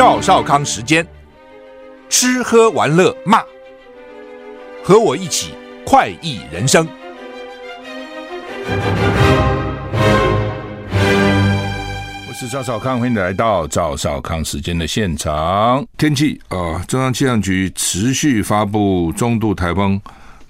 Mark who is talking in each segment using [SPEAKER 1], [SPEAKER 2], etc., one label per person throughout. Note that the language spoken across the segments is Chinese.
[SPEAKER 1] 赵少康时间，吃喝玩乐骂，和我一起快意人生。
[SPEAKER 2] 我是赵少康，欢迎来到赵少康时间的现场。天气啊、中央气象局持续发布中度台风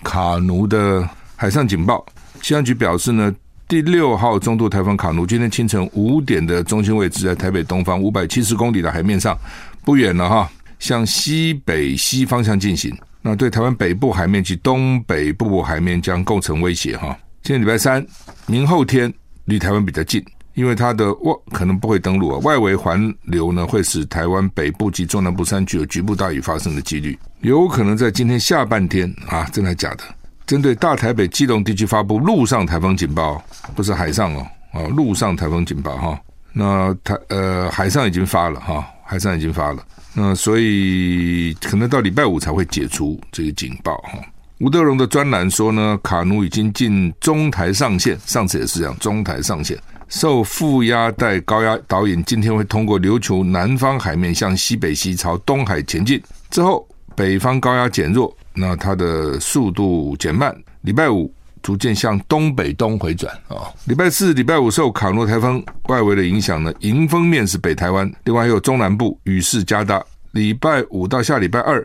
[SPEAKER 2] 卡努的海上警报。气象局表示呢，第六号中度台风卡努今天清晨五点的中心位置在台北东方五百七十公里的海面上，不远了哈，向西北西方向进行。那对台湾北部海面及东北部海面将构成威胁哈。今天礼拜三，明后天离台湾比较近。因为它的外可能不会登陆啊，外围环流呢会使台湾北部及中南部山区有局部大雨发生的几率，有可能在今天下半天啊，真的假的？针对大台北、基隆地区发布陆上台风警报，不是海上哦，啊，陆上台风警报哈。那台呃海上已经发了哈，海上已经发了，那所以可能到礼拜五才会解除这个警报哈。吴德荣的专栏说呢，卡努已经进中台上线，上次也是这样，中台上线。受负压带高压导引，今天会通过琉球南方海面向西北西朝东海前进。之后，北方高压减弱，那它的速度减慢。礼拜五逐渐向东北东回转啊。礼拜四、礼拜五受卡努台风外围的影响呢，迎风面是北台湾，另外还有中南部雨势加大。礼拜五到下礼拜二。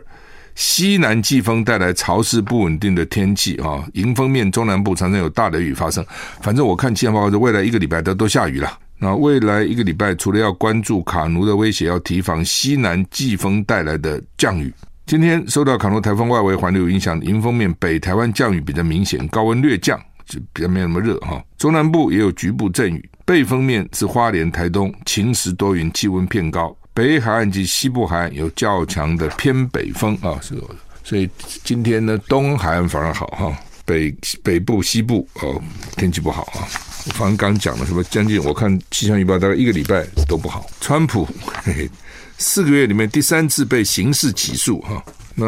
[SPEAKER 2] 西南季风带来潮湿不稳定的天气啊，迎风面中南部常常有大雷雨发生。反正我看气象报告，未来一个礼拜都都下雨了。那未来一个礼拜，除了要关注卡努的威胁，要提防西南季风带来的降雨。今天受到卡努台风外围环流影响，迎风面北台湾降雨比较明显，高温略降，就比较没有那么热哈。中南部也有局部阵雨，背风面是花莲、台东晴时多云，气温偏高。北海岸及西部海岸有较强的偏北风啊，是，所以今天呢，东海岸反而好哈，北北部、西部哦天气不好啊。我刚刚讲了什么？将近我看气象预报，大概一个礼拜都不好。川普嘿嘿，四个月里面第三次被刑事起诉哈。那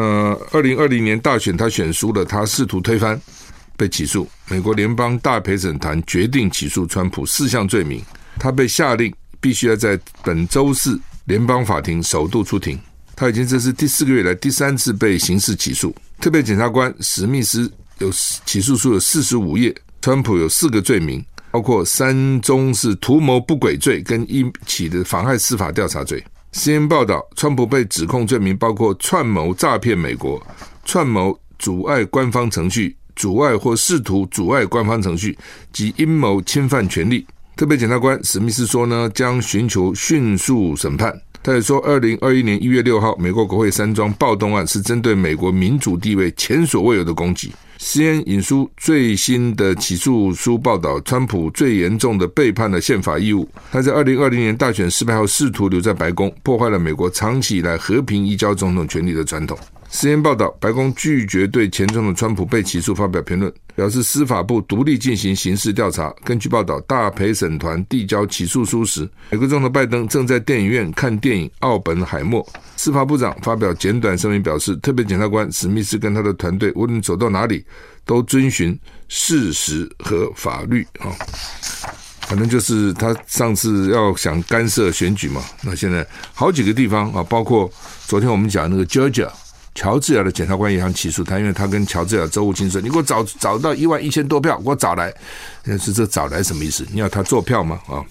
[SPEAKER 2] 二零二零年大选他选输了，他试图推翻，被起诉。美国联邦大陪审团决定起诉川普四项罪名，他被下令必须要在本周四。联邦法庭首度出庭，他已经这是第四个月来第三次被刑事起诉。特别检察官史密斯有起诉书有四十五页，川普有四个罪名，包括三宗是图谋不轨罪跟一起的妨害司法调查罪。CNN 报道，川普被指控罪名包括串谋诈骗美国、串谋阻碍官方程序、阻碍或试图阻碍官方程序及阴谋侵犯权利。特别检察官史密斯说呢，将寻求迅速审判。他也说，二零二一年一月六号，美国国会山庄暴动案是针对美国民主地位前所未有的攻击。CNN 引述最新的起诉书报道，川普最严重的背叛了宪法义务。他在二零二零年大选失败后，试图留在白宫，破坏了美国长期以来和平移交总统权力的传统。CNN 报道，白宫拒绝对前总统川普被起诉发表评论，表示司法部独立进行刑事调查。根据报道，大陪审团递交起诉书时，美国总统拜登正在电影院看电影《奥本海默》。司法部长发表简短声明表示，特别检察官史密斯跟他的团队无论走到哪里，都遵循事实和法律啊。反正就是他上次要想干涉选举嘛，那现在好几个地方啊，包括昨天我们讲那个 Georgia。乔治亚的检察官也想起诉他，因为他跟乔治亚州务卿说：“你给我找找到一万一千多票，给我找来。”是这找来什么意思？你要他做票吗？啊，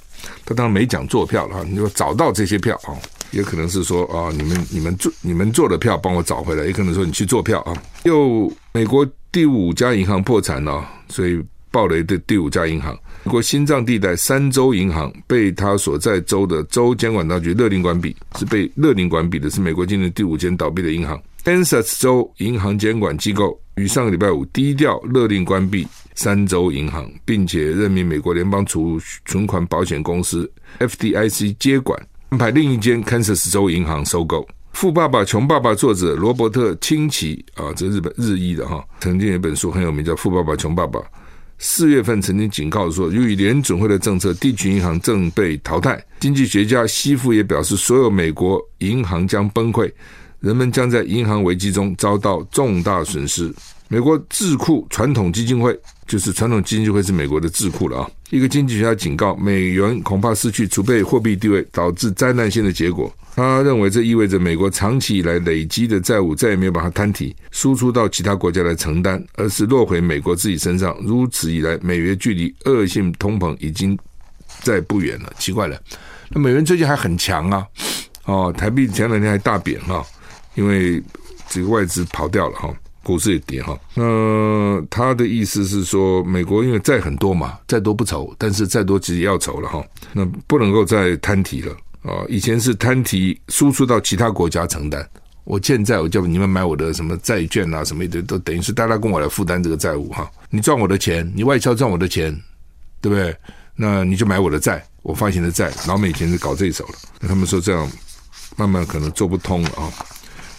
[SPEAKER 2] 他当然没讲做票了。你说找到这些票啊，也可能是说啊，你们你们做你们做的票帮我找回来，也可能说你去做票啊。又美国第五家银行破产了，所以爆雷的第五家银行，美国心脏地带三州银行被他所在州的州监管当局勒令关闭，是被勒令关闭的，是美国今年第五间倒闭的银行。Kansas 州银行监管机构于上个礼拜五低调勒令关闭三州银行，并且任命美国联邦储存款保险公司 FDIC 接管，安排另一间 Kansas 州银行收购。《富爸爸穷爸爸》作者罗伯特清崎啊，这日本日裔的哈，曾经有一本书很有名，叫《富爸爸穷爸爸》。四月份曾经警告说，由于联准会的政策，地区银行正被淘汰。经济学家西夫也表示，所有美国银行将崩溃，人们将在银行危机中遭到重大损失。美国智库传统基金会，就是传统基金会是美国的智库了啊。一个经济学家警告，美元恐怕失去储备货币地位，导致灾难性的结果。他认为这意味着美国长期以来累积的债务再也没有把它摊提输出到其他国家来承担，而是落回美国自己身上。如此一来，美元距离恶性通膨已经再不远了。奇怪了，那美元最近还很强啊！哦，台币前两天还大贬哈，因为这个外资跑掉了哈，股市也跌哈。那他的意思是说，美国因为债很多嘛，再多不愁，但是再多其实也要愁了哈。那不能够再摊提了。啊，以前是摊提输出到其他国家承担，我欠债，我叫你们买我的什么债券啊，什么的，都等于是大家跟我来负担这个债务哈。你赚我的钱，你外销赚我的钱，对不对？那你就买我的债，我发行的债。老美以前是搞这一手了，那他们说这样慢慢可能做不通了啊。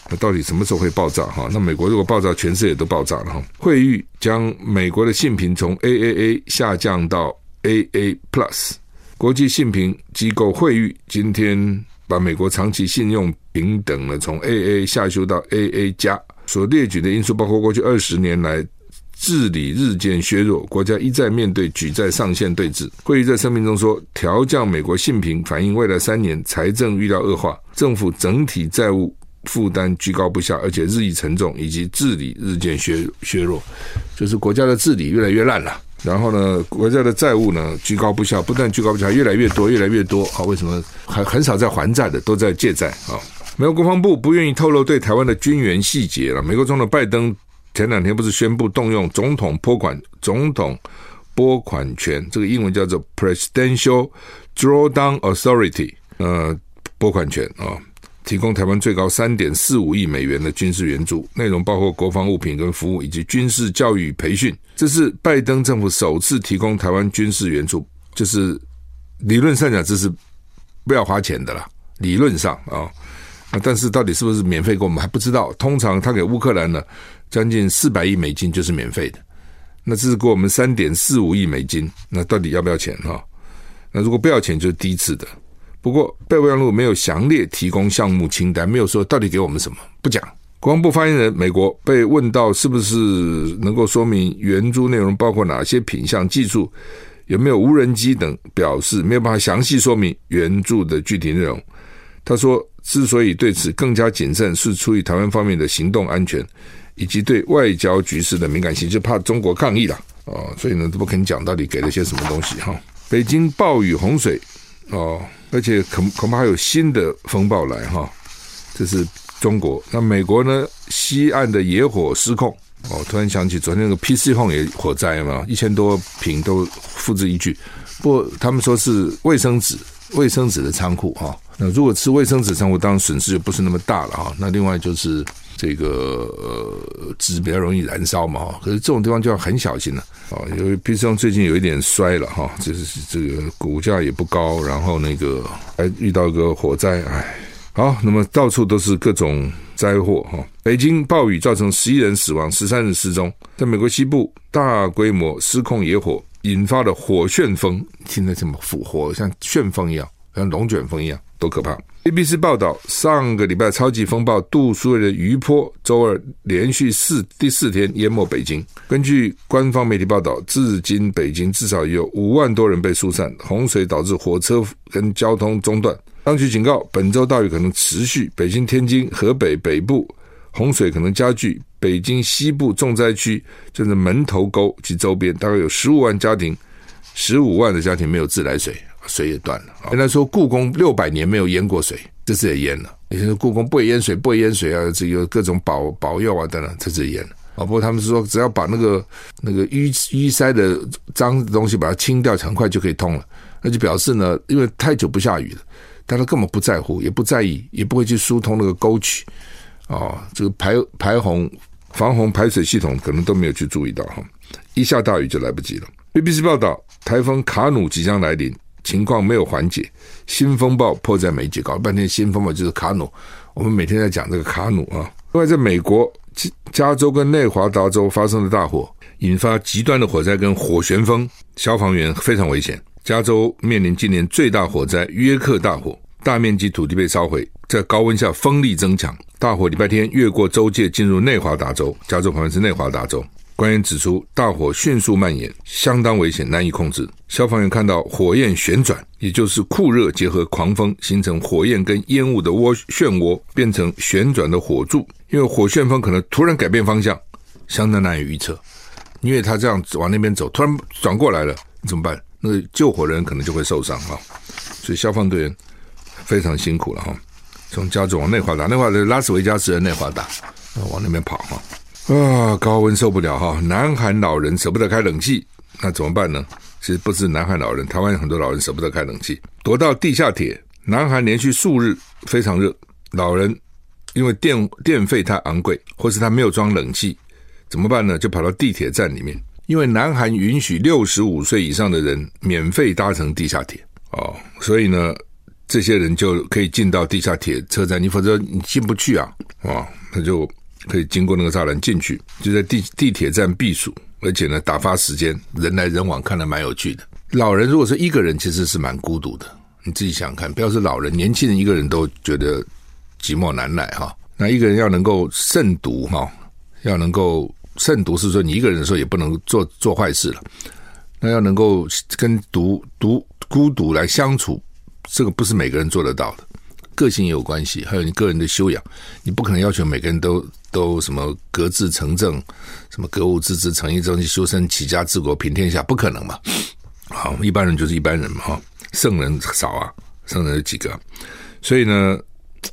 [SPEAKER 2] 那到底什么时候会爆炸哈？那美国如果爆炸，全世界都爆炸了哈。惠誉将美国的信评从 AAA 下降到 AA Plus。国际信评机构惠誉今天把美国长期信用平等呢从 AA 下修到 AA 加，所列举的因素包括过去二十年来治理日渐削弱，国家一再面对举债上限对峙。惠誉在声明中说，调降美国信评反映未来三年财政预料恶化，政府整体债务负担居高不下，而且日益沉重，以及治理日渐削削弱，就是国家的治理越来越烂了。然后呢，国家的债务呢居高不下，不但居高不下，越来越多，越来越多。好，为什么还很少在还债的，都在借债啊？美国国防部不愿意透露对台湾的军援细节了。美国总统拜登前两天不是宣布动用总统拨款总统拨款权，这个英文叫做 Presidential Drawdown Authority，呃，拨款权啊。提供台湾最高三点四五亿美元的军事援助，内容包括国防物品跟服务，以及军事教育培训。这是拜登政府首次提供台湾军事援助，就是理论上讲这是不要花钱的啦。理论上啊，但是到底是不是免费给我们还不知道。通常他给乌克兰呢将近四百亿美金就是免费的，那这是给我们三点四五亿美金，那到底要不要钱哈？那如果不要钱就是第一次的。不过，备忘录没有详列提供项目清单，没有说到底给我们什么，不讲。国防部发言人美国被问到是不是能够说明援助内容包括哪些品项、技术，有没有无人机等，表示没有办法详细说明援助的具体内容。他说，之所以对此更加谨慎，是出于台湾方面的行动安全以及对外交局势的敏感性，就怕中国抗议了哦，所以呢都不肯讲到底给了些什么东西哈。北京暴雨洪水哦。而且恐恐怕还有新的风暴来哈，这是中国。那美国呢？西岸的野火失控哦，突然想起昨天那个 PC 矿也火灾嘛，一千多平都付之一炬。不过他们说是卫生纸，卫生纸的仓库哈。那如果吃卫生纸仓库，当然损失就不是那么大了哈。那另外就是。这个呃纸比较容易燃烧嘛，可是这种地方就要很小心了啊，因为 PC 最近有一点衰了哈，就是这个股价也不高，然后那个还遇到一个火灾，哎，好，那么到处都是各种灾祸哈。北京暴雨造成十一人死亡，十三人失踪，在美国西部大规模失控野火引发了火旋风，听着这么复活，像旋风一样，像龙卷风一样，多可怕！ABC 报道，上个礼拜超级风暴杜苏芮的余波，周二连续四第四天淹没北京。根据官方媒体报道，至今北京至少有五万多人被疏散，洪水导致火车跟交通中断。当局警告，本周大雨可能持续，北京、天津、河北北部洪水可能加剧。北京西部重灾区就是门头沟及周边，大概有十五万家庭，十五万的家庭没有自来水。水也断了。原来说故宫六百年没有淹过水，这次也淹了。以前说故宫不会淹水，不会淹水啊，这有各种保保佑啊等等，这次也淹了。啊，不过他们是说，只要把那个那个淤淤塞的脏东西把它清掉，很快就可以通了。那就表示呢，因为太久不下雨了，大家根本不在乎，也不在意，也不会去疏通那个沟渠哦，这个排排洪、防洪排水系统可能都没有去注意到哈，一下大雨就来不及了。BBC 报道，台风卡努即将来临，情况没有缓解，新风暴迫在眉睫。搞了半天，新风暴就是卡努，我们每天在讲这个卡努啊。另外，在美国加州跟内华达州发生的大火，引发极端的火灾跟火旋风，消防员非常危险。加州面临今年最大火灾——约克大火，大面积土地被烧毁，在高温下风力增强。大火礼拜天越过州界进入内华达州，加州旁边是内华达州。官员指出，大火迅速蔓延，相当危险，难以控制。消防员看到火焰旋转，也就是酷热结合狂风，形成火焰跟烟雾的涡漩涡，变成旋转的火柱。因为火旋风可能突然改变方向，相当难以预测。因为他这样往那边走，突然转过来了，怎么办？那救火人可能就会受伤哈。所以消防队员非常辛苦了哈。从加州往内华达，内华达拉斯维加斯的内华达，往那边跑哈。啊，高温受不了哈。南韩老人舍不得开冷气，那怎么办呢？其实不是南韩老人，台湾有很多老人舍不得开冷气，躲到地下铁。南韩连续数日非常热，老人因为电电费太昂贵，或是他没有装冷气，怎么办呢？就跑到地铁站里面，因为南韩允许六十五岁以上的人免费搭乘地下铁哦，所以呢。这些人就可以进到地下铁车站，你否则你进不去啊！啊，他就可以经过那个栅栏进去，就在地地铁站避暑，而且呢，打发时间，人来人往，看得蛮有趣的。老人如果说一个人，其实是蛮孤独的。你自己想想看，不要说老人，年轻人一个人都觉得寂寞难耐哈。那一个人要能够慎独哈，要能够慎独，是说你一个人的时候也不能做做坏事了。那要能够跟独独孤独来相处。这个不是每个人做得到的，个性也有关系，还有你个人的修养，你不可能要求每个人都都什么格致成正，什么格物致知、诚意正气、修身齐家治国平天下，不可能嘛。好，一般人就是一般人嘛，哈，圣人少啊，圣人有几个？所以呢，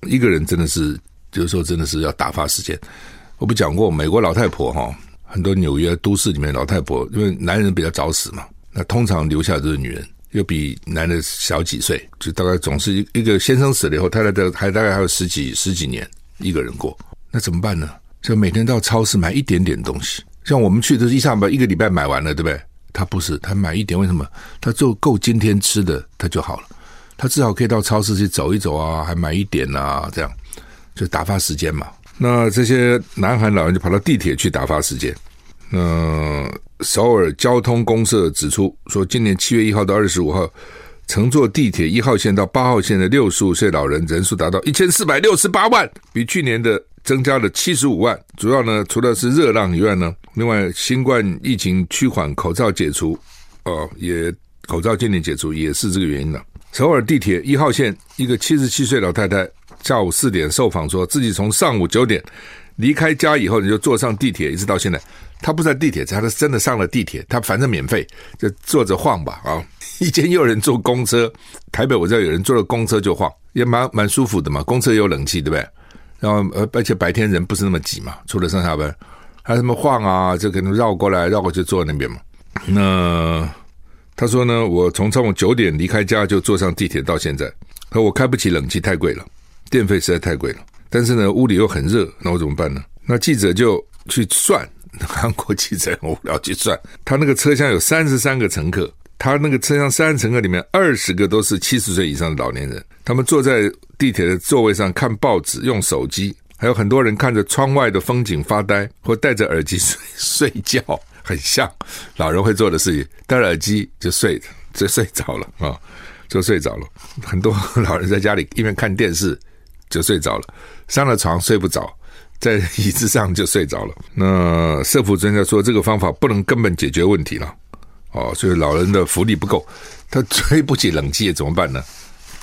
[SPEAKER 2] 一个人真的是，有时候真的是要打发时间。我不讲过，美国老太婆哈，很多纽约都市里面老太婆，因为男人比较早死嘛，那通常留下的都是女人。又比男的小几岁，就大概总是一一个先生死了以后，太太的还大概还有十几十几年一个人过，那怎么办呢？就每天到超市买一点点东西，像我们去都是一上班一个礼拜买完了，对不对？他不是，他买一点，为什么？他就够今天吃的，他就好了。他至少可以到超市去走一走啊，还买一点啊，这样就打发时间嘛。那这些南韩老人就跑到地铁去打发时间。那首尔交通公社指出说，今年七月一号到二十五号，乘坐地铁一号线到八号线的六十五岁老人人数达到一千四百六十八万，比去年的增加了七十五万。主要呢，除了是热浪以外呢，另外新冠疫情趋缓，口罩解除，哦，也口罩渐渐解除，也是这个原因了。首尔地铁一号线一个七十七岁老太太下午四点受访，说自己从上午九点离开家以后，你就坐上地铁，一直到现在。他不在地铁站，他是真的上了地铁。他反正免费，就坐着晃吧啊！以前有人坐公车，台北我知道有人坐了公车就晃，也蛮蛮舒服的嘛。公车也有冷气，对不对？然后呃，而且白天人不是那么挤嘛，除了上下班，还什么晃啊，就可能绕过来绕过去坐那边嘛。那他说呢，我从上午九点离开家就坐上地铁到现在，可我开不起冷气，太贵了，电费实在太贵了。但是呢，屋里又很热，那我怎么办呢？那记者就去算。韩国记者很无聊去算，他那个车厢有三十三个乘客，他那个车厢三十乘客里面二十个都是七十岁以上的老年人，他们坐在地铁的座位上看报纸、用手机，还有很多人看着窗外的风景发呆，或戴着耳机睡 睡觉，很像老人会做的事情，戴着耳机就睡就睡着了啊，就睡着了。很多老人在家里一边看电视就睡着了，上了床睡不着。在椅子上就睡着了。那社福专家说，这个方法不能根本解决问题了。哦，所以老人的福利不够，他吹不起冷气怎么办呢？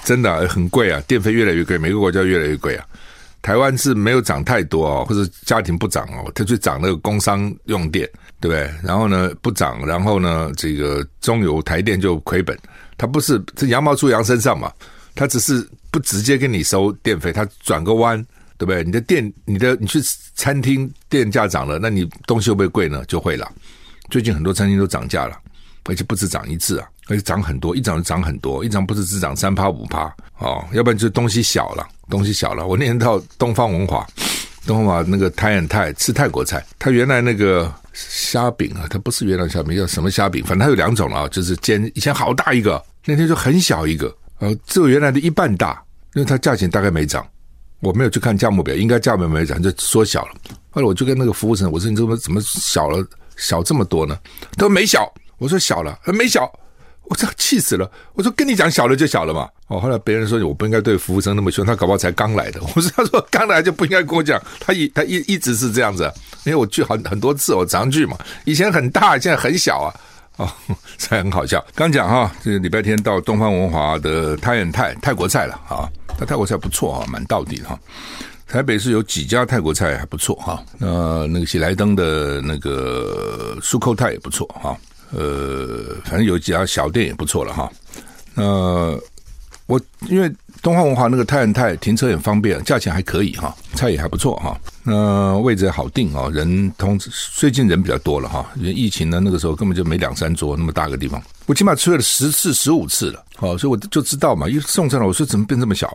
[SPEAKER 2] 真的、很贵啊，电费越来越贵，每个国家越来越贵啊。台湾是没有涨太多哦，或者家庭不涨哦，他就涨那个工商用电，对不对？然后呢不涨，然后呢这个中油台电就亏本。他不是这羊毛出羊身上嘛，他只是不直接跟你收电费，他转个弯。对不对？你的电，你的你去餐厅电价涨了，那你东西会不会贵呢？就会了。最近很多餐厅都涨价了，而且不止涨一次啊，而且涨很多，一涨就涨很多，一涨不是只涨三趴五趴哦，要不然就东西小了，东西小了。我那天到东方文华，东方文华那个泰安泰吃泰国菜，他原来那个虾饼啊，它不是原来虾饼，叫什么虾饼？反正它有两种啊，就是煎以前好大一个，那天就很小一个，呃，只有原来的一半大，因为它价钱大概没涨，我没有去看价目表，应该价目没涨，就缩小了。后来我就跟那个服务生我说：“你怎么怎么小了，小这么多呢？”他说：“没小。”我说：“小了，没小。”我这气死了！我说跟你讲小了就小了嘛。哦，后来别人说我不应该对服务生那么凶，他搞不好才刚来的。我说他说刚来就不应该跟我讲，他一他一一直是这样子，因为我去很很多次，我常去嘛。以前很大，现在很小啊。哦，这很好笑。刚讲哈，这个礼拜天到东方文华的泰远泰泰国菜了啊，那泰国菜不错啊，蛮到底的哈。台北是有几家泰国菜还不错哈，那那个喜来登的那个苏扣泰也不错哈。呃，反正有几家小店也不错了哈。那我因为东方文华那个泰安泰停车也方便，价钱还可以哈，菜也还不错哈。那位置好定啊，人通最近人比较多了哈。因为疫情呢，那个时候根本就没两三桌那么大个地方，我起码吃了十次十五次了，好，所以我就知道嘛，一送上来我说怎么变这么小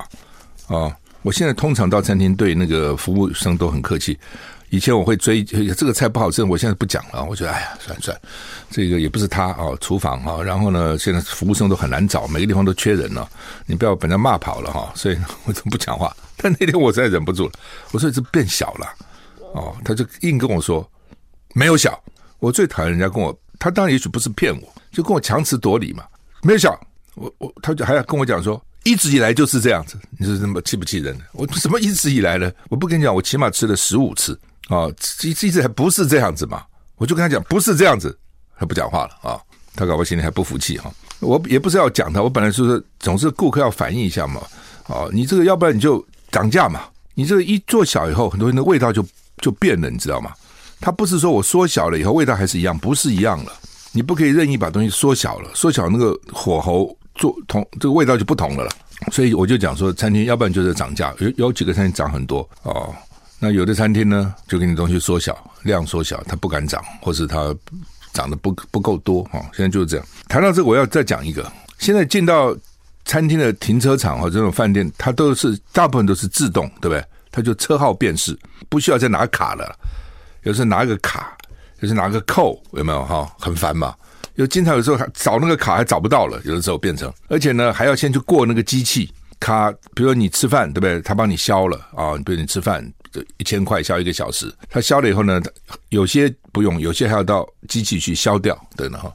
[SPEAKER 2] 啊？啊，我现在通常到餐厅对那个服务生都很客气。以前我会追这个菜不好吃，我现在不讲了。我觉得哎呀，算了算了，这个也不是他啊，厨房啊。然后呢，现在服务生都很难找，每个地方都缺人了。你不要把人家骂跑了哈。所以我就不讲话。但那天我实在忍不住了，我说这变小了哦，他就硬跟我说没有小。我最讨厌人家跟我，他当然也许不是骗我，就跟我强词夺理嘛。没有小，我我他就还要跟我讲说。一直以来就是这样子，你说这么气不气人？我什么一直以来呢？我不跟你讲，我起码吃了十五次啊，一一直还不是这样子嘛？我就跟他讲不是这样子，他不讲话了啊。他搞不好心里还不服气哈。我也不是要讲他，我本来就是总是顾客要反映一下嘛。啊，你这个要不然你就涨价嘛。你这个一做小以后，很多人的味道就就变了，你知道吗？他不是说我缩小了以后味道还是一样，不是一样了。你不可以任意把东西缩小了，缩小那个火候。做同这个味道就不同了了，所以我就讲说，餐厅要不然就是涨价，有有几个餐厅涨很多哦。那有的餐厅呢，就给你东西缩小，量缩小，它不敢涨，或是它涨得不不够多哈。现在就是这样。谈到这个，我要再讲一个，现在进到餐厅的停车场或这种饭店，它都是大部分都是自动，对不对？它就车号辨识，不需要再拿卡了。有时候拿个卡，有时候拿个扣，有没有哈？很烦嘛。有经常有时候还找那个卡还找不到了，有的时候变成，而且呢还要先去过那个机器卡，比如说你吃饭对不对？他帮你消了啊，比如你吃饭一千块消一个小时，他消了以后呢，有些不用，有些还要到机器去消掉，对呢哈，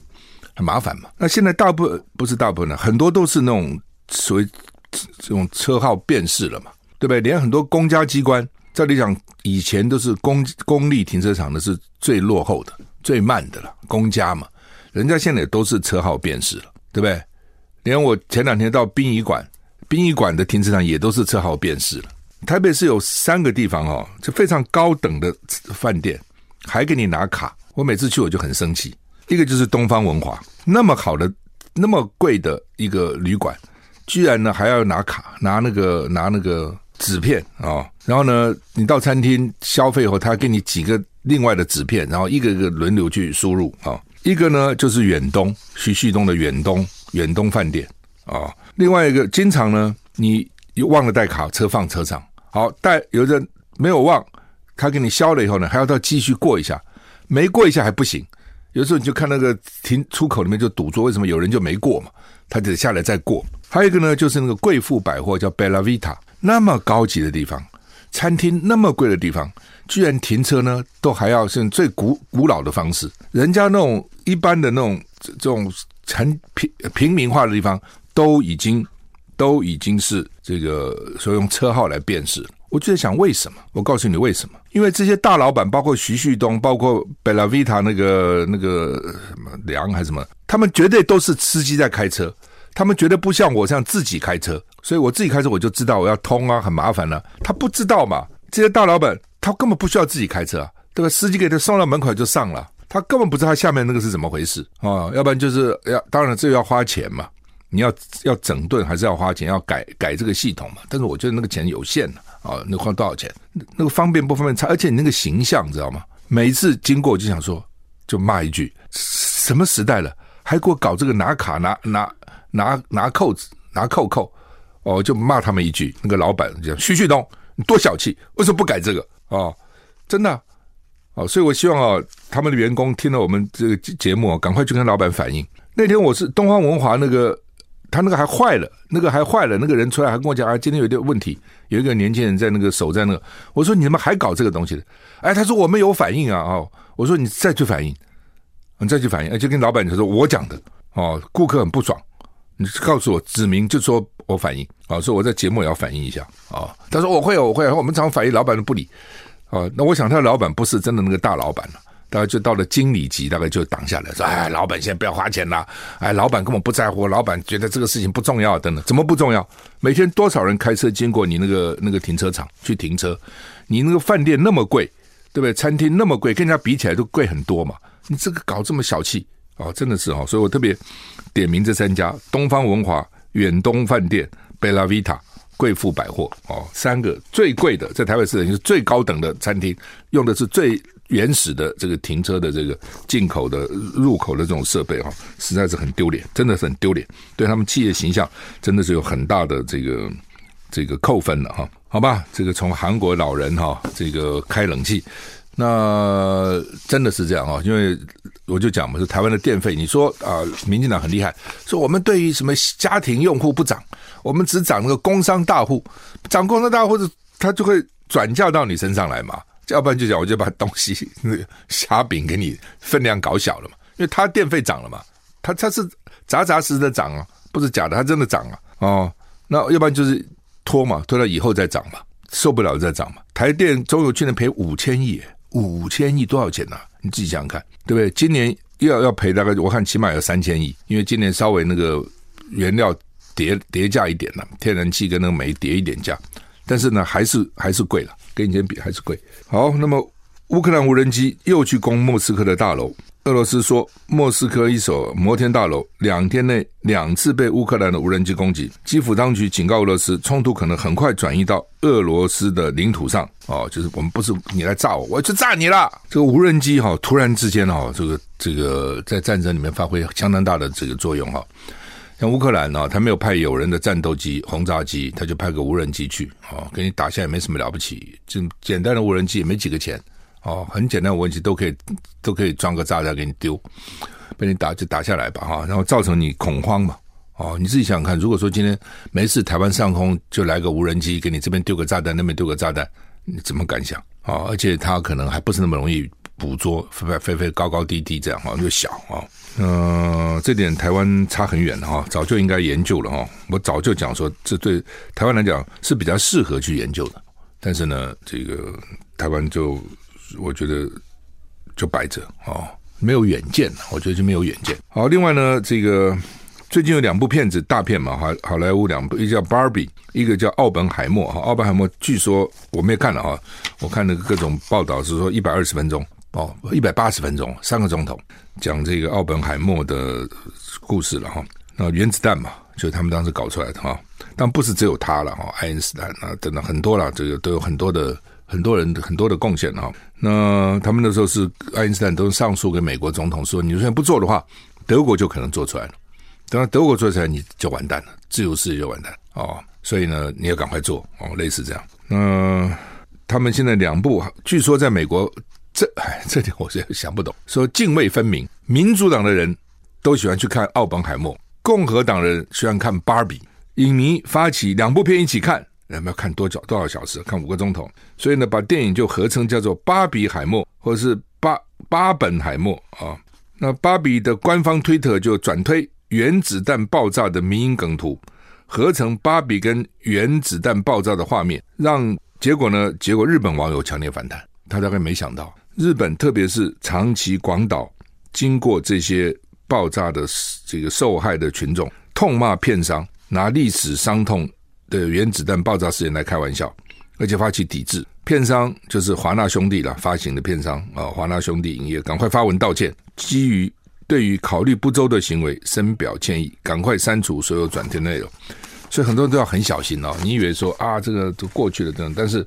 [SPEAKER 2] 很麻烦嘛。那现在大部分不是大部分的，很多都是那种所谓这种车号辨识了嘛，对不对？连很多公家机关，照理讲以前都是公公立停车场的是最落后的、最慢的了，公家嘛。人家现在也都是车号辨识了，对不对？连我前两天到殡仪馆，殡仪馆的停车场也都是车号辨识了。台北市有三个地方哦，就非常高等的饭店，还给你拿卡。我每次去我就很生气。一个就是东方文华，那么好的、那么贵的一个旅馆，居然呢还要拿卡，拿那个拿那个纸片啊、哦。然后呢，你到餐厅消费以后，他给你几个另外的纸片，然后一个一个轮流去输入啊。哦一个呢，就是远东徐旭东的远东远东饭店啊、哦。另外一个，经常呢，你忘了带卡车放车上，好但有人没有忘，他给你消了以后呢，还要再继续过一下，没过一下还不行。有时候你就看那个停出口里面就堵住，为什么有人就没过嘛？他得下来再过。还有一个呢，就是那个贵妇百货叫 Bella Vita，那么高级的地方，餐厅那么贵的地方。居然停车呢，都还要是最古古老的方式。人家那种一般的那种这种很平平民化的地方，都已经都已经是这个所以用车号来辨识。我就在想，为什么？我告诉你为什么？因为这些大老板，包括徐旭东，包括贝拉维塔那个那个什么梁还是什么，他们绝对都是司机在开车，他们绝对不像我这样自己开车。所以我自己开车，我就知道我要通啊，很麻烦了啊。他不知道嘛？这些大老板。他根本不需要自己开车啊，对吧？司机给他送到门口就上了，他根本不知道他下面那个是怎么回事啊、要不然就是要，当然这要花钱嘛，你要要整顿还是要花钱，要改改这个系统嘛。但是我觉得那个钱有限的啊、哦，那花多少钱？那个方便不方便差？而且你那个形象知道吗？每一次经过我就想说，就骂一句：什么时代了，还给我搞这个拿卡拿拿拿拿扣子拿扣扣？哦，就骂他们一句。那个老板讲：旭旭东，你多小气，为什么不改这个？哦，真的哦，所以我希望啊，他们的员工听了我们这个节目，赶快去跟老板反映。那天我是东方文华那个，他那个还坏了，那个还坏了，那个人出来还跟我讲啊，今天有点问题，有一个年轻人在那个守在那个，我说你怎么还搞这个东西的？哎，他说我们有反应啊，哦，我说你再去反应，你再去反应，哎，就跟老板就说我讲的哦，顾客很不爽，你告诉我指明就说我反应啊，说我在节目也要反应一下啊，他说我会我会，我们常反应，老板都不理啊，那我想他的老板不是真的那个大老板了。大概就到了经理级，大概就挡下来说：“哎，老板现在不要花钱了。哎，老板根本不在乎，老板觉得这个事情不重要，等等，怎么不重要？每天多少人开车经过你那个那个停车场去停车？你那个饭店那么贵，对不对？餐厅那么贵，跟人家比起来都贵很多嘛。你这个搞这么小气哦，真的是哦。所以我特别点名这三家：东方文华、远东饭店、贝拉维塔、贵妇百货哦，三个最贵的，在台北市等于是最高等的餐厅，用的是最。原始的这个停车的这个进口的入口的这种设备哈，实在是很丢脸，真的是很丢脸，对他们企业形象真的是有很大的这个这个扣分了哈。好吧，这个从韩国老人哈，这个开冷气，那真的是这样啊，因为我就讲嘛，是台湾的电费，你说啊，民进党很厉害，说我们对于什么家庭用户不涨，我们只涨那个工商大户，涨工商大户，他就会转嫁到你身上来嘛。要不然就讲，我就把东西那个虾饼给你分量搞小了嘛，因为他电费涨了嘛，他他是扎扎实实的涨啊，不是假的，他真的涨啊。哦，那要不然就是拖嘛，拖到以后再涨嘛，受不了再涨嘛。台电中油去年赔五千亿，五千亿多少钱呢、啊？你自己想想看，对不对？今年又要要赔大概我看起码有三千亿，因为今年稍微那个原料跌跌价一点了，天然气跟那个煤跌一点价，但是呢，还是还是贵了。跟以前比还是贵。好，那么乌克兰无人机又去攻莫斯科的大楼。俄罗斯说，莫斯科一所摩天大楼两天内两次被乌克兰的无人机攻击。基辅当局警告俄罗斯，冲突可能很快转移到俄罗斯的领土上。哦，就是我们不是你来炸我，我要去炸你了。这个无人机哈，突然之间哈，这个这个在战争里面发挥相当大的这个作用哈。像乌克兰呢，他没有派有人的战斗机、轰炸机，他就派个无人机去，哦，给你打下也没什么了不起，就简单的无人机也没几个钱，哦，很简单的无人机都可以都可以装个炸弹给你丢，被你打就打下来吧，哈，然后造成你恐慌嘛，哦，你自己想想看，如果说今天没事，台湾上空就来个无人机给你这边丢个炸弹，那边丢个炸弹，你怎么敢想？哦，而且他可能还不是那么容易捕捉，飞飞飞飞高高低低这样，哈，又小啊。呃，这点台湾差很远哈，早就应该研究了哈。我早就讲说，这对台湾来讲是比较适合去研究的。但是呢，这个台湾就我觉得就摆着哦，没有远见，我觉得就没有远见。好，另外呢，这个最近有两部片子大片嘛，好好莱坞两部，一个叫《Barbie》，一个叫《奥本海默》哈。奥本海默据说我没有看了哈，我看那个各种报道是说一百二十分钟。哦，一百八十分钟，三个钟头，讲这个奥本海默的故事了哈。那原子弹嘛，就是他们当时搞出来的哈。但不是只有他了哈，爱因斯坦啊等等很多了，这个都有很多的很多人很多的贡献哈。那他们那时候是爱因斯坦都上诉给美国总统说，你如果不做的话，德国就可能做出来了。等到德国做出来，你就完蛋了，自由世界就完蛋哦。所以呢，你要赶快做哦，类似这样。那他们现在两部，据说在美国。这哎，这点我是想不懂。说泾渭分明，民主党的人都喜欢去看《奥本海默》，共和党人喜欢看《芭比》。影迷发起两部片一起看，人们要看多久多少小时？看五个钟头。所以呢，把电影就合称叫做《芭比海默》或者是巴“巴巴本海默”啊。那芭比的官方推特就转推原子弹爆炸的迷因梗图，合成芭比跟原子弹爆炸的画面，让结果呢？结果日本网友强烈反弹，他大概没想到。日本特别是长崎、广岛，经过这些爆炸的这个受害的群众，痛骂片商拿历史伤痛的原子弹爆炸事件来开玩笑，而且发起抵制。片商就是华纳兄弟了，发行的片商啊，华纳兄弟影业赶快发文道歉，基于对于考虑不周的行为深表歉意，赶快删除所有转贴内容。所以很多人都要很小心哦。你以为说啊，这个都过去了等等，但是。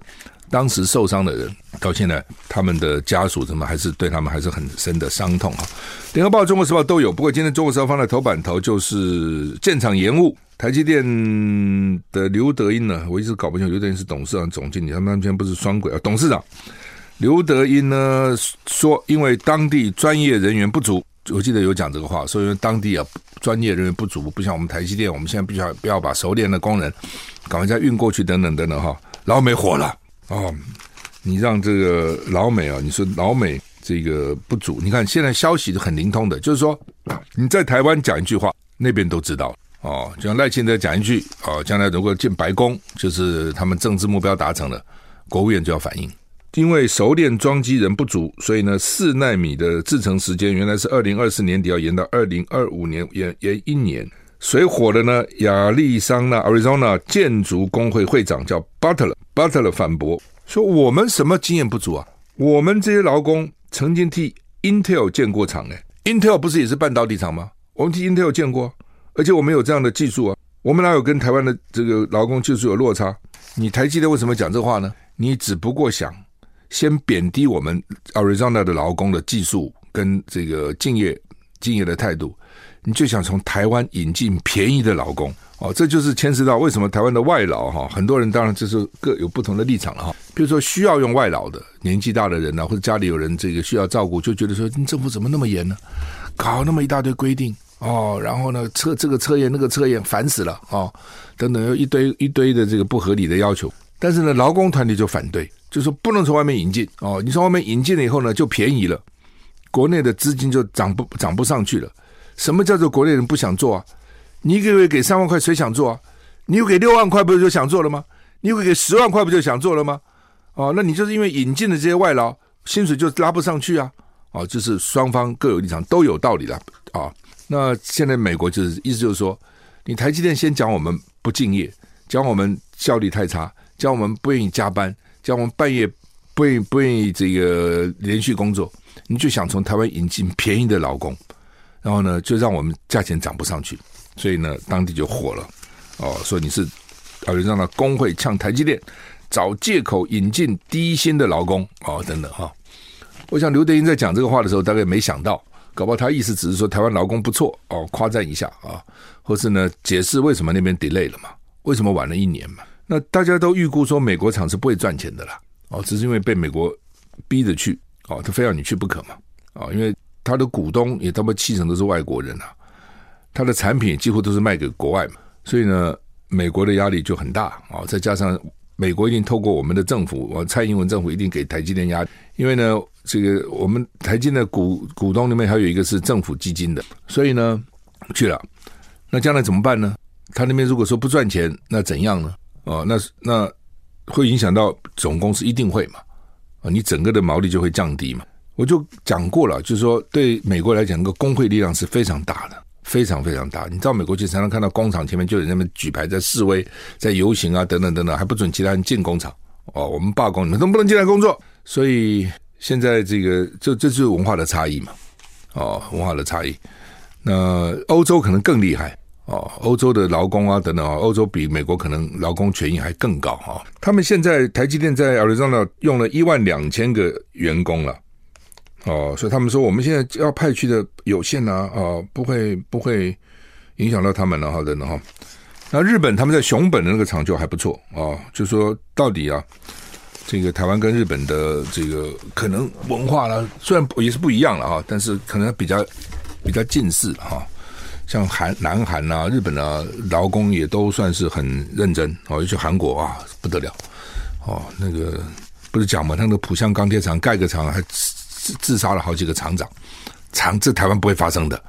[SPEAKER 2] 当时受伤的人到现在，他们的家属怎么还是对他们还是很深的伤痛啊？联合报、中国时报都有，不过今天中国时报放在头版头就是建厂延误台积电的刘德音呢，我一直搞不清楚刘德音是董事长、总经理，他们完全不是双轨啊？董事长刘德音呢说，因为当地专业人员不足，我记得有讲这个话，说因为当地啊专业人员不足，不像我们台积电，我们现在必须要不要把熟练的工人赶快再运过去，等等等等哈。然后没火了哦，你让这个老美啊，你说老美这个不足，你看现在消息是很灵通的，就是说你在台湾讲一句话，那边都知道。哦，就像赖清德讲一句，哦，将来如果进白宫，就是他们政治目标达成了，国务院就要反应。因为熟练装机人不足，所以呢，四纳米的制程时间原来是二零二四年底，要延到二零二五年，延延一年。谁火的呢？亚利桑那 （Arizona） 建筑工会会长叫 Butler Butler，Butler 反驳说：“我们什么经验不足啊？我们这些劳工曾经替 Intel 建过厂，哎，Intel 不是也是半导体厂吗？我们替 Intel 建过。”而且我们有这样的技术啊，我们哪有跟台湾的这个劳工技术有落差？你台积电为什么讲这话呢？你只不过想先贬低我们 Arizona 的劳工的技术跟这个敬业敬业的态度，你就想从台湾引进便宜的劳工哦，这就是牵涉到为什么台湾的外劳哈，很多人当然就是各有不同的立场了哈。比如说需要用外劳的年纪大的人呢，或者家里有人这个需要照顾，就觉得说政府怎么那么严呢？搞那么一大堆规定。哦，然后呢，测这个测验那个测验，烦死了哦，等等，有一堆一堆的这个不合理的要求。但是呢，劳工团体就反对，就说不能从外面引进哦，你从外面引进了以后呢，就便宜了，国内的资金就涨不涨不上去了。什么叫做国内人不想做啊？你一个月给三万块，谁想做啊？你又给六万块，不是就想做了吗？你又给十万块，不就想做了吗？哦，那你就是因为引进的这些外劳，薪水就拉不上去啊？哦，就是双方各有立场，都有道理的啊。哦那现在美国就是意思就是说，你台积电先讲我们不敬业，讲我们效率太差，讲我们不愿意加班，讲我们半夜不愿意不愿意这个连续工作，你就想从台湾引进便宜的劳工，然后呢，就让我们价钱涨不上去，所以呢，当地就火了，哦，说你是啊，就让他工会呛台积电，找借口引进低薪的劳工，哦，等等哈、我想刘德英在讲这个话的时候，大概没想到。搞不好他意思只是说台湾劳工不错哦，夸赞一下啊，或是呢解释为什么那边 delay 了嘛？为什么晚了一年嘛？那大家都预估说美国厂是不会赚钱的啦，哦，只是因为被美国逼着去哦，他非要你去不可嘛，哦，因为他的股东也他妈七成都是外国人啊，他的产品几乎都是卖给国外嘛，所以呢，美国的压力就很大啊，再加上美国一定透过我们的政府，我蔡英文政府一定给台积电压力，因为呢。这个我们台积的股股东里面还有一个是政府基金的，所以呢去了，那将来怎么办呢？他那边如果说不赚钱，那怎样呢？哦，那那会影响到总公司一定会嘛？啊，你整个的毛利就会降低嘛？我就讲过了，就是说对美国来讲，那个工会力量是非常大的，非常非常大。你到美国去，常常看到工厂前面就有人在那边举牌在示威，在游行啊，等等等等，还不准其他人进工厂。哦，我们罢工，你们都不能进来工作，所以。现在这个，这这就是文化的差异嘛，哦，文化的差异。那欧洲可能更厉害哦，欧洲的劳工啊等等啊，欧洲比美国可能劳工权益还更高哈。他们现在台积电在 Arizona 用了一万两千个员工了，哦，所以他们说我们现在要派去的有限呢啊，不会不会影响到他们了哈，等等哈。那日本他们在熊本的那个厂就还不错哦，就说到底啊。这个台湾跟日本的这个可能文化呢，虽然也是不一样了哈，但是可能比较比较近似哈。像韩、南韩啊、日本啊，劳工也都算是很认真哦。尤其韩国啊，不得了哦。那个不是讲嘛，那个浦项钢铁厂盖个厂还自自杀了好几个厂长，厂这台湾不会发生的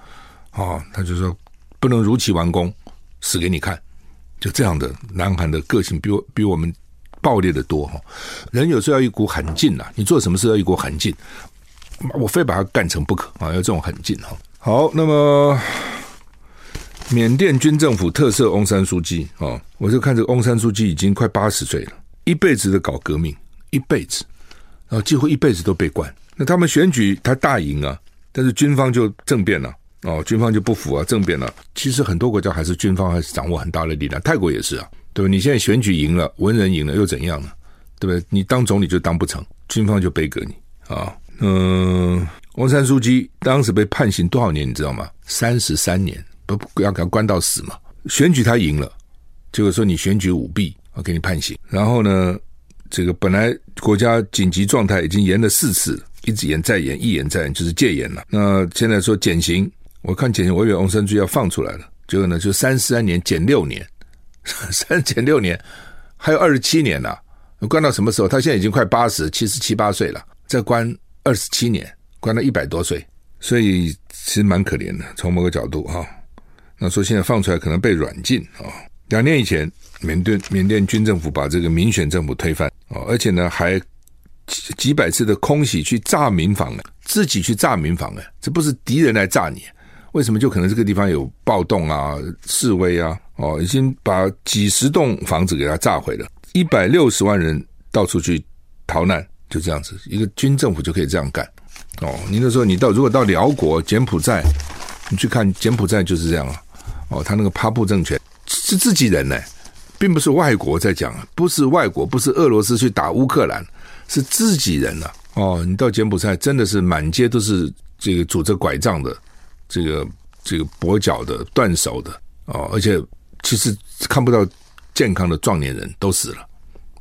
[SPEAKER 2] 哦。他就说不能如期完工，死给你看，就这样的。南韩的个性比我比我们。暴烈的多哈，人有时候要一股狠劲呐，你做什么事要一股狠劲，我非把它干成不可啊，要这种狠劲哈。好，那么缅甸军政府特赦翁山书记啊，我就看这个翁山书记已经快八十岁了，一辈子的搞革命，一辈子，然后几乎一辈子都被关。那他们选举他大赢啊，但是军方就政变了哦，军方就不服啊，政变了。其实很多国家还是军方还是掌握很大的力量，泰国也是啊。对吧？你现在选举赢了，文人赢了又怎样呢？对不对？你当总理就当不成，军方就背革你啊。嗯，翁山书记当时被判刑多少年？你知道吗？三十三年，不要给他关到死嘛。选举他赢了，结果说你选举舞弊，我给你判刑。然后呢，这个本来国家紧急状态已经延了四次，一直延再延，一延再延，就是戒严了。那现在说减刑，我看减刑，我以为翁山居要放出来了，结果呢就三十三年减六年，三减六年，还有二十七年呢、关到什么时候？他现在已经快八十七十七八岁了，再关二十七年，关到一百多岁，所以其实蛮可怜的。从某个角度哈，那说现在放出来可能被软禁啊。两年以前，缅甸缅甸军政府把这个民选政府推翻哦，而且呢还几几百次的空袭去炸民房呢，自己去炸民房呢，这不是敌人来炸你，为什么就可能这个地方有暴动啊、示威啊？哦，已经把几十栋房子给它炸毁了。一百六十万人到处去逃难，就这样子，一个军政府就可以这样干哦。您就说你到如果到辽国、柬埔寨，你去看柬埔寨就是这样啊。哦，他那个帕布政权是自己人呢，并不是外国在讲，不是外国，不是俄罗斯去打乌克兰，是自己人啊。哦，你到柬埔寨真的是满街都是这个拄着拐杖的，这个这个跛脚的、断手的哦，而且其实看不到。健康的壮年人都死了，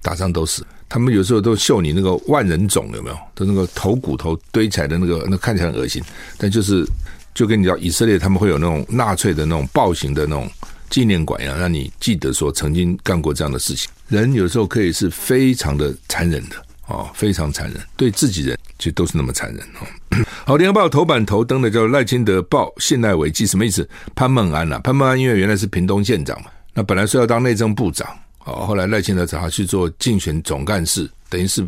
[SPEAKER 2] 打仗都死。他们有时候都秀你那个万人冢，有没有？都那个头骨头堆起来的那个，那看起来很恶心。但就是就跟你讲，以色列他们会有那种纳粹的那种暴行的那种纪念馆一样，让你记得说曾经干过这样的事情。人有时候可以是非常的残忍的哦，非常残忍，对自己人其实都是那么残忍哦。好，《联合报》头版头登的叫赖清德报信赖危机，什么意思？潘孟安呐、啊，潘孟安因为原来是屏东县长嘛。那本来说要当内政部长，哦，后来赖清德找他去做竞选总干事，等于是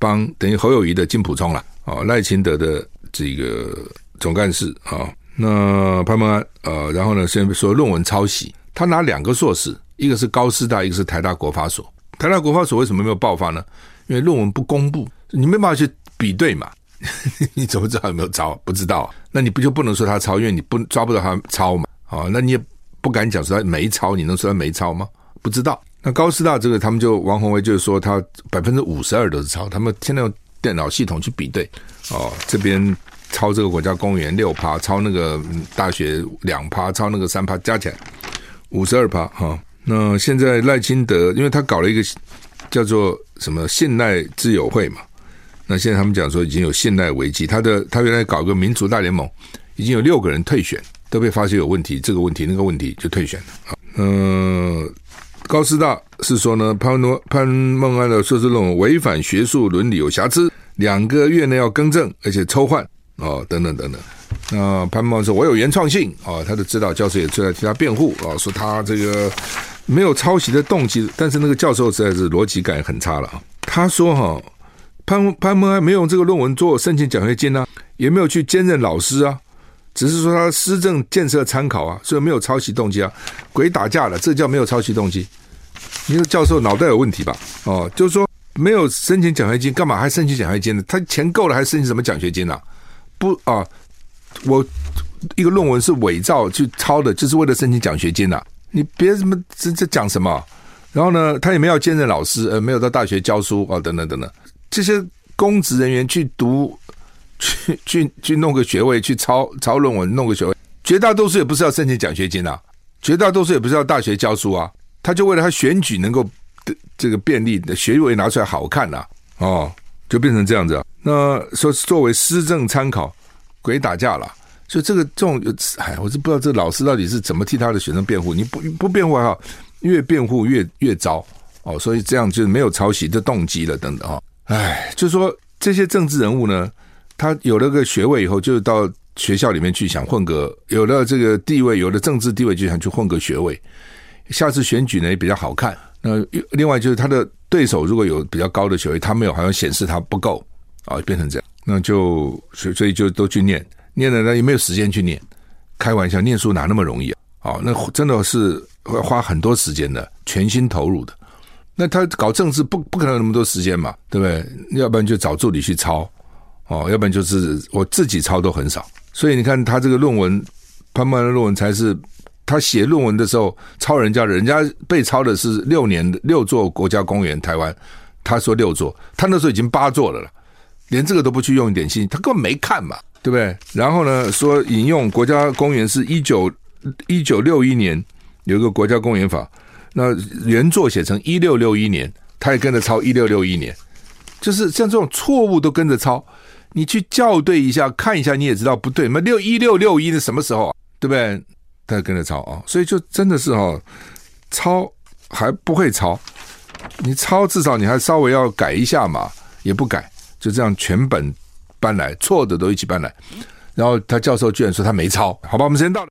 [SPEAKER 2] 帮等于侯友宜的金溥聪了，哦，赖清德的这个总干事啊。那潘孟安，呃，然后呢，先说论文抄袭，他拿两个硕士，一个是高师大，一个是台大国发所。台大国发所为什么没有爆发呢？因为论文不公布，你没办法去比对嘛，你怎么知道有没有抄？不知道，那你不就不能说他抄，因为你不抓不到他抄嘛，哦，那你也。不敢讲说他没抄，你能说他没抄吗？不知道。那高师大这个，他们就王鸿薇就是说他百分之五十二都是抄，他们现在用电脑系统去比对，哦，这边抄这个国家公园六趴，抄那个大学两趴，抄那个三趴，加起来五十二趴哈。那现在赖清德，因为他搞了一个叫做什么信赖之友会嘛，那现在他们讲说已经有信赖危机，他的他原来搞个民族大联盟，已经有六个人退选。都被发现有问题，这个问题那个问题就退选了。嗯、高师大是说呢，潘诺潘孟安的硕士论文违反学术伦理有瑕疵，两个月内要更正，而且抽换哦，等等等等。那潘孟安说：“我有原创性啊。”他的指导教授也出来替他辩护啊，说他这个没有抄袭的动机。但是那个教授实在是逻辑感很差了。他说：“哈，潘潘孟安没有用这个论文做申请奖学金啊，也没有去兼任老师啊。”只是说他施政建设参考啊，所以没有抄袭动机啊。鬼打架了，这叫没有抄袭动机？你说教授脑袋有问题吧？哦，就是说没有申请奖学金，干嘛还申请奖学金呢？他钱够了，还申请什么奖学金呢、啊？不啊，我一个论文是伪造去抄的，就是为了申请奖学金呐、啊。你别什么这这讲什么？然后呢，他也没有兼任老师，呃，没有到大学教书啊，等等等等，这些公职人员去读。去去去弄个学位，去抄抄论文，弄个学位，绝大多数也不是要申请奖学金啊，绝大多数也不是要大学教书啊，他就为了他选举能够的这个便利的学位拿出来好看呐、哦，就变成这样子啊。那说作为施政参考，鬼打架了，所以这个这种，哎，我是不知道这老师到底是怎么替他的学生辩护，你不不辩护还好，越辩护越越糟哦，所以这样就没有抄袭的动机了，等等啊，哎，就说这些政治人物呢。他有了个学位以后，就到学校里面去想混个，有了这个地位，有了政治地位，就想去混个学位。下次选举呢也比较好看。那另外就是他的对手如果有比较高的学位，他没有，好像显示他不够啊，变成这样。那就所以所以就都去念，念了呢也没有时间去念。开玩笑，念书哪那么容易啊？哦，那真的是会花很多时间的，全心投入的。那他搞政治不不可能有那么多时间嘛，对不对？要不然就找助理去抄。哦，要不然就是我自己抄都很少，所以你看他这个论文，潘潘的论文才是他写论文的时候抄人家，人家被抄的是六年的六座国家公园，台湾他说六座，他那时候已经八座了了，连这个都不去用一点心，他根本没看嘛，对不对？然后呢，说引用国家公园是一九一九六一年有一个国家公园法，那原作写成一六六一年，他也跟着抄一六六一年，就是像这种错误都跟着抄，你去校对一下，看一下你也知道不对。那六一六六一是什么时候啊？对不对？他跟着抄啊，所以就真的是哦，抄还不会抄，你抄至少你还稍微要改一下嘛，也不改，就这样全本搬来，错的都一起搬来，然后他教授居然说他没抄，好吧，我们时间到了。